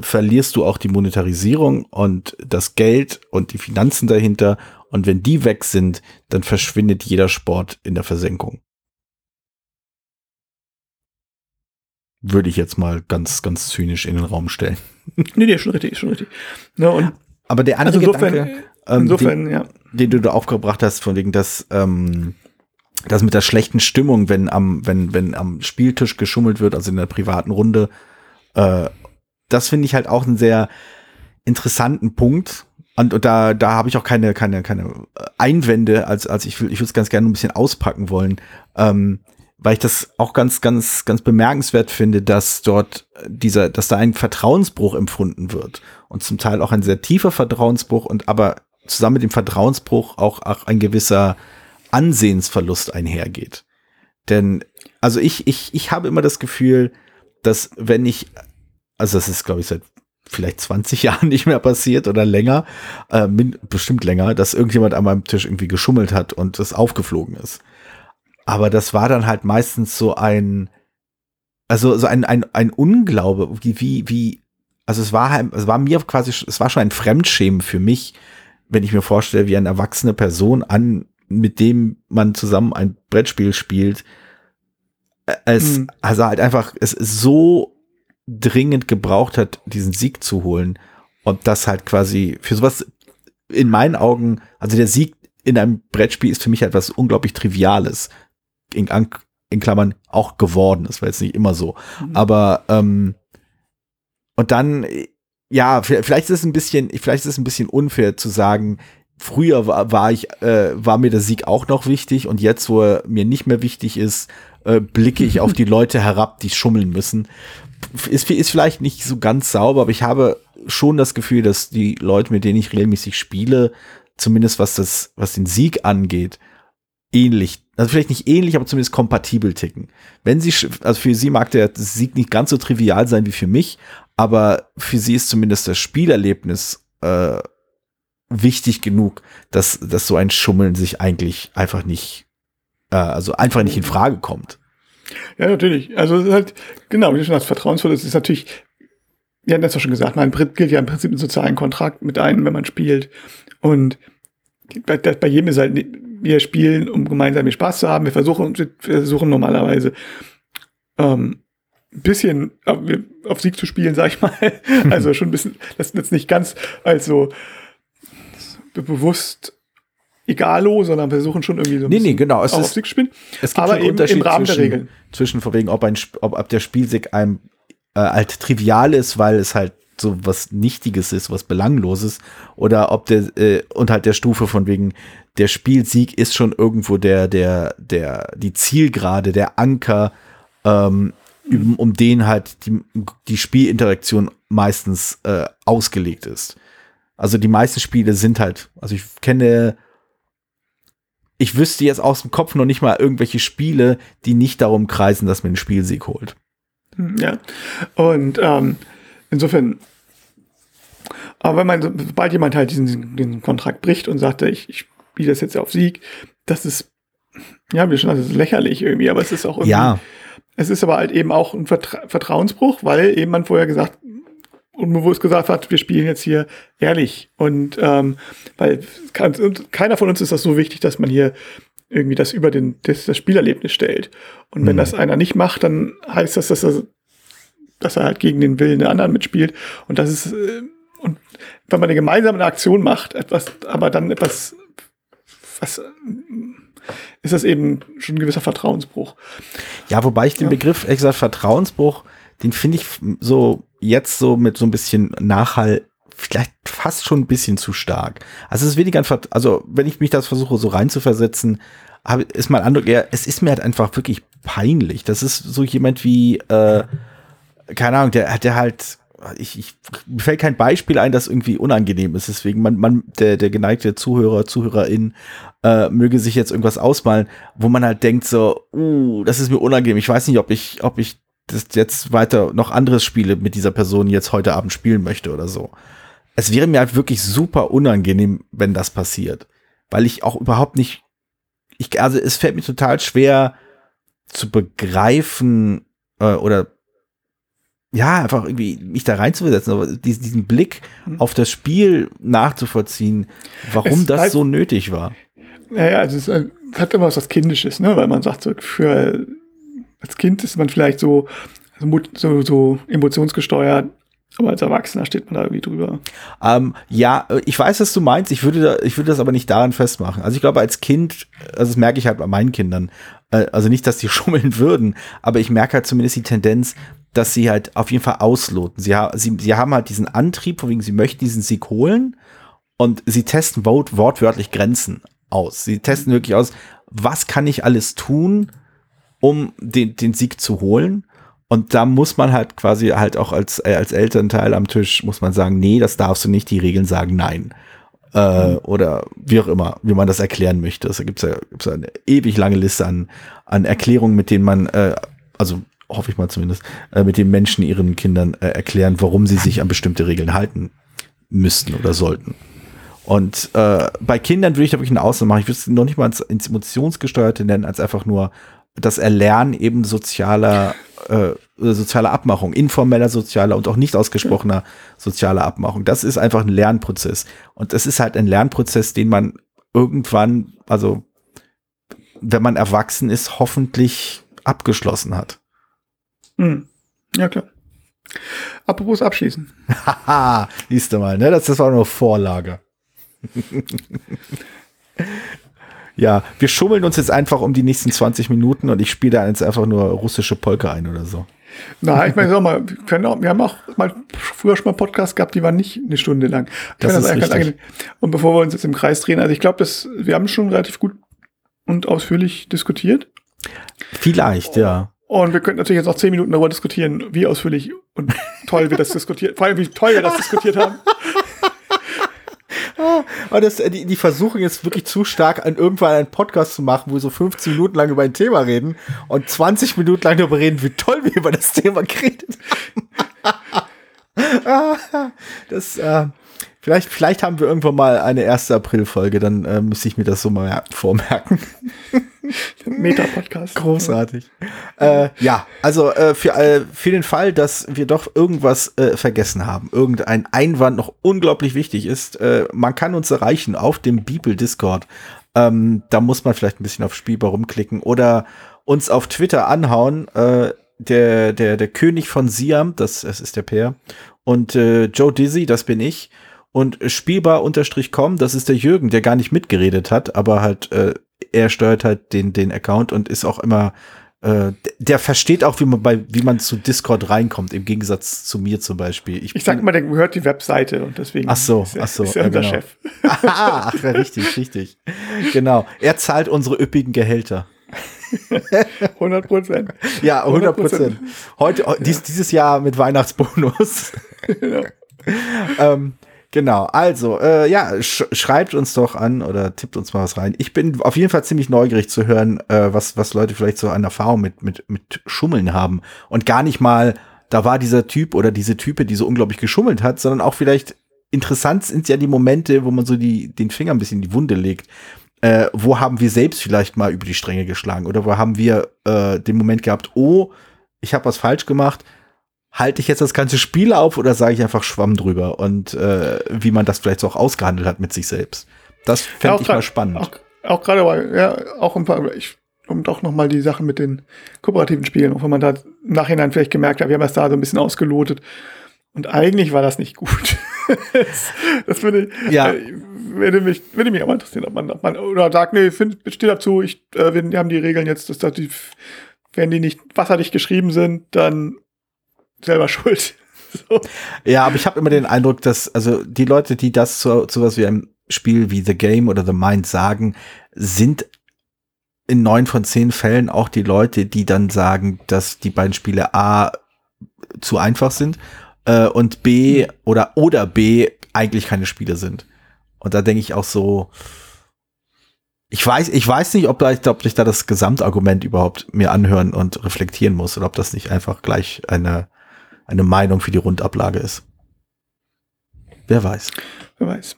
verlierst du auch die Monetarisierung und das Geld und die Finanzen dahinter. Und wenn die weg sind, dann verschwindet jeder Sport in der Versenkung. Würde ich jetzt mal ganz, ganz zynisch in den Raum stellen. Nee, nee, schon richtig, schon richtig. Ne, und Aber der andere also insofern, Gedanke, insofern, den, ja. den du da aufgebracht hast, von wegen, dass ähm, das mit der schlechten Stimmung, wenn am, wenn, wenn am Spieltisch geschummelt wird, also in der privaten Runde, äh, das finde ich halt auch einen sehr interessanten Punkt. Und, und da, da habe ich auch keine, keine, keine Einwände, als, als ich will, ich würde es ganz gerne ein bisschen auspacken wollen. Ähm, weil ich das auch ganz, ganz, ganz bemerkenswert finde, dass dort dieser, dass da ein Vertrauensbruch empfunden wird und zum Teil auch ein sehr tiefer Vertrauensbruch und aber zusammen mit dem Vertrauensbruch auch, auch ein gewisser Ansehensverlust einhergeht. Denn, also ich, ich, ich habe immer das Gefühl, dass wenn ich also das ist, glaube ich, seit vielleicht 20 Jahren nicht mehr passiert oder länger, äh, bestimmt länger, dass irgendjemand an meinem Tisch irgendwie geschummelt hat und es aufgeflogen ist. Aber das war dann halt meistens so ein, also so ein, ein, ein Unglaube, wie, wie, wie, also es war, halt, es war mir quasi, es war schon ein Fremdschämen für mich, wenn ich mir vorstelle, wie eine erwachsene Person an, mit dem man zusammen ein Brettspiel spielt, äh, es, hm. also halt einfach, es ist so dringend gebraucht hat, diesen Sieg zu holen. Und das halt quasi für sowas in meinen Augen, also der Sieg in einem Brettspiel ist für mich etwas unglaublich Triviales. In, in Klammern auch geworden. Das war jetzt nicht immer so. Mhm. Aber ähm, und dann, ja, vielleicht ist es ein bisschen, vielleicht ist es ein bisschen unfair zu sagen, früher war, war ich, äh, war mir der Sieg auch noch wichtig und jetzt, wo er mir nicht mehr wichtig ist, äh, blicke ich auf die Leute herab, die schummeln müssen. Ist, ist vielleicht nicht so ganz sauber, aber ich habe schon das Gefühl, dass die Leute, mit denen ich regelmäßig spiele, zumindest was das, was den Sieg angeht, ähnlich, also vielleicht nicht ähnlich, aber zumindest kompatibel ticken. Wenn sie, also für sie mag der Sieg nicht ganz so trivial sein wie für mich, aber für sie ist zumindest das Spielerlebnis äh, wichtig genug, dass, dass so ein Schummeln sich eigentlich einfach nicht äh, also einfach nicht in Frage kommt. Ja, natürlich. Also es ist halt, genau, wie du schon sagst, vertrauensvoll. Es ist natürlich, wir hatten das doch schon gesagt, man gilt ja im Prinzip einen sozialen Kontrakt mit einem, wenn man spielt. Und bei, bei jedem ist halt, wir spielen, um gemeinsam Spaß zu haben. Wir versuchen, wir versuchen normalerweise ähm, ein bisschen auf Sieg zu spielen, sag ich mal. Also schon ein bisschen, das ist jetzt nicht ganz also bewusst egalo, sondern versuchen schon irgendwie so ein nee, nee, genau. es auf ist, Sieg zu spielen. Es gibt aber eben im Rahmen zwischen, der Regeln. Zwischen von wegen, ob, ein, ob, ob der Spielsieg einem äh, halt trivial ist, weil es halt so was Nichtiges ist, was Belangloses, oder ob der, äh, und halt der Stufe von wegen, der Spielsieg ist schon irgendwo der, der, der, die Zielgerade, der Anker, ähm, um, um den halt die, die Spielinteraktion meistens äh, ausgelegt ist. Also die meisten Spiele sind halt, also ich kenne, ich wüsste jetzt aus dem Kopf noch nicht mal irgendwelche Spiele, die nicht darum kreisen, dass man einen Spielsieg holt. Hm, ja, und ähm, insofern, aber wenn man, sobald jemand halt diesen, diesen Kontrakt bricht und sagt, ich, ich spiele das jetzt auf Sieg, das ist, ja, wie schon, das ist lächerlich irgendwie, aber es ist auch irgendwie, ja es ist aber halt eben auch ein Vertra Vertrauensbruch, weil eben man vorher gesagt unbewusst gesagt hat, wir spielen jetzt hier ehrlich. Und ähm, weil keiner von uns ist das so wichtig, dass man hier irgendwie das über den, das, das Spielerlebnis stellt. Und wenn mhm. das einer nicht macht, dann heißt das, dass er, dass er halt gegen den Willen der anderen mitspielt. Und das ist, äh, und wenn man eine gemeinsame Aktion macht, etwas, aber dann etwas, was ist das eben schon ein gewisser Vertrauensbruch. Ja, wobei ich den ja. Begriff, ehrlich gesagt, Vertrauensbruch, den finde ich so jetzt so mit so ein bisschen Nachhall vielleicht fast schon ein bisschen zu stark. Also es ist weniger ein, also wenn ich mich das versuche so reinzuversetzen, ist mein Eindruck eher, es ist mir halt einfach wirklich peinlich. Das ist so jemand wie, äh, keine Ahnung, der, der halt ich, ich, mir fällt kein Beispiel ein, das irgendwie unangenehm ist. Deswegen, man, man, der, der geneigte Zuhörer, Zuhörerin, äh, möge sich jetzt irgendwas ausmalen, wo man halt denkt so, uh, das ist mir unangenehm. Ich weiß nicht, ob ich, ob ich das jetzt weiter noch anderes Spiele mit dieser Person jetzt heute Abend spielen möchte oder so. Es wäre mir halt wirklich super unangenehm, wenn das passiert. Weil ich auch überhaupt nicht, ich, also es fällt mir total schwer zu begreifen äh, oder ja, einfach irgendwie mich da reinzuversetzen, aber diesen, diesen Blick mhm. auf das Spiel nachzuvollziehen, warum es das halt, so nötig war. Naja, also es hat immer was Kindisches, ne? weil man sagt, so für als Kind ist man vielleicht so, so, so emotionsgesteuert, aber als Erwachsener steht man da irgendwie drüber. Ähm, ja, ich weiß, was du meinst. Ich würde, da, ich würde das aber nicht daran festmachen. Also ich glaube, als Kind, also das merke ich halt bei meinen Kindern, äh, also nicht, dass die schummeln würden, aber ich merke halt zumindest die Tendenz, dass sie halt auf jeden Fall ausloten. Sie, sie, sie haben halt diesen Antrieb, von wegen sie möchten diesen Sieg holen und sie testen wort, wortwörtlich Grenzen aus. Sie testen wirklich aus, was kann ich alles tun, um den, den Sieg zu holen. Und da muss man halt quasi halt auch als, äh, als Elternteil am Tisch muss man sagen, nee, das darfst du nicht, die Regeln sagen nein. Äh, mhm. Oder wie auch immer, wie man das erklären möchte. Da gibt es ja, gibt's ja eine ewig lange Liste an, an Erklärungen, mit denen man, äh, also hoffe ich mal zumindest, äh, mit den Menschen ihren Kindern äh, erklären, warum sie sich an bestimmte Regeln halten müssten oder sollten. Und äh, bei Kindern würde ich da wirklich eine Ausnahme machen. Ich würde es noch nicht mal ins, ins Emotionsgesteuerte nennen, als einfach nur das Erlernen eben sozialer, äh, sozialer Abmachung, informeller sozialer und auch nicht ausgesprochener sozialer Abmachung. Das ist einfach ein Lernprozess. Und das ist halt ein Lernprozess, den man irgendwann, also wenn man erwachsen ist, hoffentlich abgeschlossen hat. Hm. Ja, klar. Apropos abschließen. Haha, siehst du mal, ne? Das, das war nur Vorlage. ja, wir schummeln uns jetzt einfach um die nächsten 20 Minuten und ich spiele da jetzt einfach nur russische Polka ein oder so. Na, ich meine, sag mal, wir, auch, wir haben auch mal früher schon mal Podcasts gehabt, die waren nicht eine Stunde lang. Das, das ist richtig. Und bevor wir uns jetzt im Kreis drehen, also ich glaube, wir haben schon relativ gut und ausführlich diskutiert. Vielleicht, ja. Und wir könnten natürlich jetzt auch zehn Minuten darüber diskutieren, wie ausführlich und toll wir das diskutiert, vor allem wie toll wir das diskutiert haben. Aber das, die, die versuchen jetzt wirklich zu stark, an irgendwann einen Podcast zu machen, wo wir so 15 Minuten lang über ein Thema reden und 20 Minuten lang darüber reden, wie toll wir über das Thema geredet haben. das, äh, Vielleicht, vielleicht haben wir irgendwann mal eine 1. April-Folge, dann äh, müsste ich mir das so mal vormerken. Meta-Podcast. Großartig. Äh, ja, also äh, für, äh, für den Fall, dass wir doch irgendwas äh, vergessen haben, irgendein Einwand noch unglaublich wichtig ist, äh, man kann uns erreichen auf dem Bibel-Discord. Ähm, da muss man vielleicht ein bisschen auf Spielbar rumklicken oder uns auf Twitter anhauen. Äh, der, der, der König von Siam, das, das ist der Peer, und Joe Dizzy, das bin ich. Und spielbar-com, das ist der Jürgen, der gar nicht mitgeredet hat, aber halt, äh, er steuert halt den, den Account und ist auch immer, äh, der versteht auch, wie man bei, wie man zu Discord reinkommt, im Gegensatz zu mir zum Beispiel. Ich, ich sag mal, der gehört die Webseite und deswegen ach so, ist er, ach so, ist er unser genau. Chef. ach, ja, richtig, richtig. Genau. Er zahlt unsere üppigen Gehälter. 100 Prozent. Ja, 100 Prozent. Heute, dies, dieses Jahr mit Weihnachtsbonus. Genau. ähm, genau, also, äh, ja, sch schreibt uns doch an oder tippt uns mal was rein. Ich bin auf jeden Fall ziemlich neugierig zu hören, äh, was, was Leute vielleicht so an Erfahrung mit, mit, mit Schummeln haben. Und gar nicht mal, da war dieser Typ oder diese Type, die so unglaublich geschummelt hat, sondern auch vielleicht interessant sind ja die Momente, wo man so die, den Finger ein bisschen in die Wunde legt. Äh, wo haben wir selbst vielleicht mal über die Stränge geschlagen? Oder wo haben wir äh, den Moment gehabt, oh, ich habe was falsch gemacht, halte ich jetzt das ganze Spiel auf oder sage ich einfach Schwamm drüber? Und äh, wie man das vielleicht so auch ausgehandelt hat mit sich selbst. Das fände auch ich grad- mal spannend. Auch, auch gerade, weil, ja, auch ein paar, ich, um doch noch mal die Sache mit den kooperativen Spielen, auch wenn man da im Nachhinein vielleicht gemerkt hat, wir haben das da so ein bisschen ausgelotet. Und eigentlich war das nicht gut. das, das würde, Ja. äh, würde mich, würde mich auch mal interessieren, ob man, ob man oder sagt, nee, find, steht dazu, ich, äh, wir haben die Regeln jetzt, dass, dass die, wenn die nicht wasserdicht geschrieben sind, dann selber schuld. So. Ja, aber ich habe immer den Eindruck, dass also die Leute, die das zu, zu was wie einem Spiel wie The Game oder The Mind sagen, sind in neun von zehn Fällen auch die Leute, die dann sagen, dass die beiden Spiele A zu einfach sind äh, und B oder oder B eigentlich keine Spiele sind. Und da denke ich auch so, ich weiß, ich weiß nicht, ob, da, ob ich da das Gesamtargument überhaupt mir anhören und reflektieren muss oder ob das nicht einfach gleich eine eine Meinung für die Rundablage ist. Wer weiß. Wer weiß.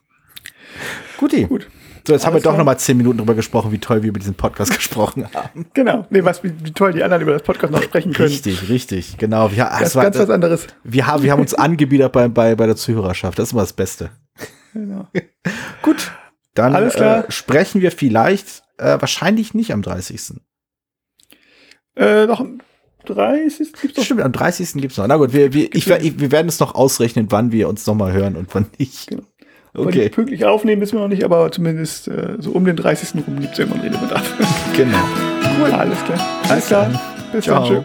Guti. Gut. So, jetzt haben wir Alles doch klar. noch mal zehn Minuten drüber gesprochen, wie toll wir über diesen Podcast gesprochen haben. Genau. Nee, was, wie, wie toll die anderen über das Podcast noch sprechen können. Richtig, richtig, genau. Wir, Das es ist war, ganz was anderes. wir, haben, wir haben uns angebiedert bei, bei, bei der Zuhörerschaft. Das ist immer das Beste. Genau. Gut, dann Alles klar. Äh, sprechen wir vielleicht, äh, wahrscheinlich nicht am 30. Äh, noch ein 30 gibt's doch. Stimmt, am 30. gibt's noch. Na gut, wir, wir, ich, wir werden es noch ausrechnen, wann wir uns noch mal hören und wann nicht. Genau. Okay. Okay, Pünktlich aufnehmen wissen wir noch nicht, aber zumindest äh, so um den 30. rum gibt es irgendwann Redebedarf. genau. Cool. Alles klar. Alles klar. Bis Ciao. dann. Tschö.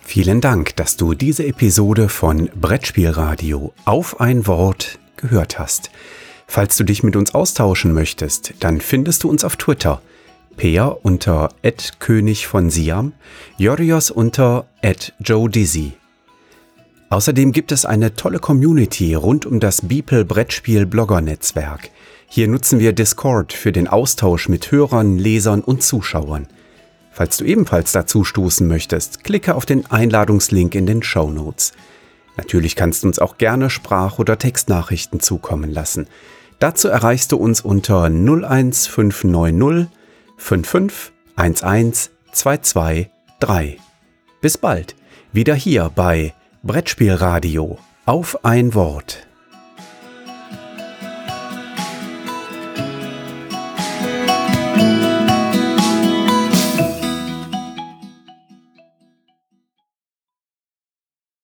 Vielen Dank, dass du diese Episode von Brettspielradio auf ein Wort gehört hast. Falls du dich mit uns austauschen möchtest, dann findest du uns auf Twitter. Peer unter König von Siam, Jorios unter Joe Dizzy. Außerdem gibt es eine tolle Community rund um das Beeple Brettspiel Blogger Netzwerk. Hier nutzen wir Discord für den Austausch mit Hörern, Lesern und Zuschauern. Falls du ebenfalls dazu stoßen möchtest, klicke auf den Einladungslink in den Show Notes. Natürlich kannst du uns auch gerne Sprach- oder Textnachrichten zukommen lassen. Dazu erreichst du uns unter 01590 55 11 223. Bis bald, wieder hier bei Brettspielradio auf ein Wort.